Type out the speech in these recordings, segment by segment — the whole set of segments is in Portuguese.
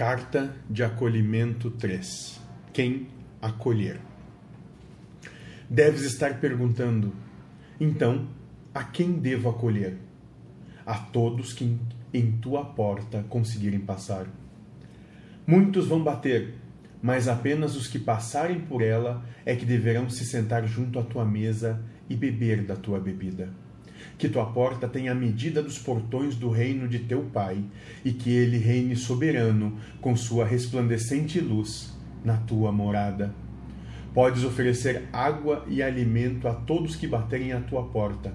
Carta de Acolhimento 3 Quem acolher? Deves estar perguntando: então, a quem devo acolher? A todos que em tua porta conseguirem passar. Muitos vão bater, mas apenas os que passarem por ela é que deverão se sentar junto à tua mesa e beber da tua bebida que tua porta tenha a medida dos portões do reino de teu Pai, e que ele reine soberano com sua resplandecente luz na tua morada. Podes oferecer água e alimento a todos que baterem à tua porta,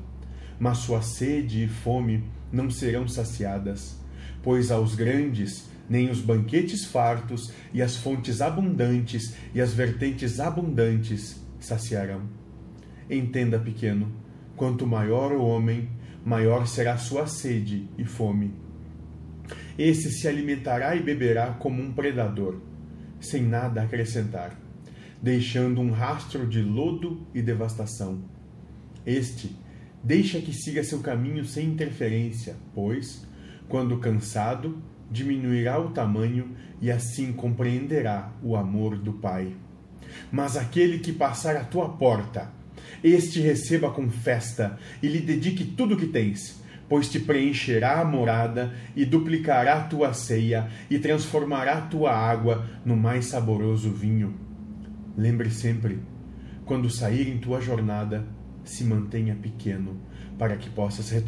mas sua sede e fome não serão saciadas, pois aos grandes nem os banquetes fartos e as fontes abundantes e as vertentes abundantes saciarão. Entenda, pequeno, Quanto maior o homem, maior será sua sede e fome. Esse se alimentará e beberá como um predador, sem nada acrescentar, deixando um rastro de lodo e devastação. Este deixa que siga seu caminho sem interferência, pois, quando cansado, diminuirá o tamanho e assim compreenderá o amor do Pai. Mas aquele que passar à tua porta, este receba com festa e lhe dedique tudo o que tens, pois te preencherá a morada e duplicará tua ceia e transformará tua água no mais saboroso vinho. Lembre sempre, quando sair em tua jornada, se mantenha pequeno, para que possas retornar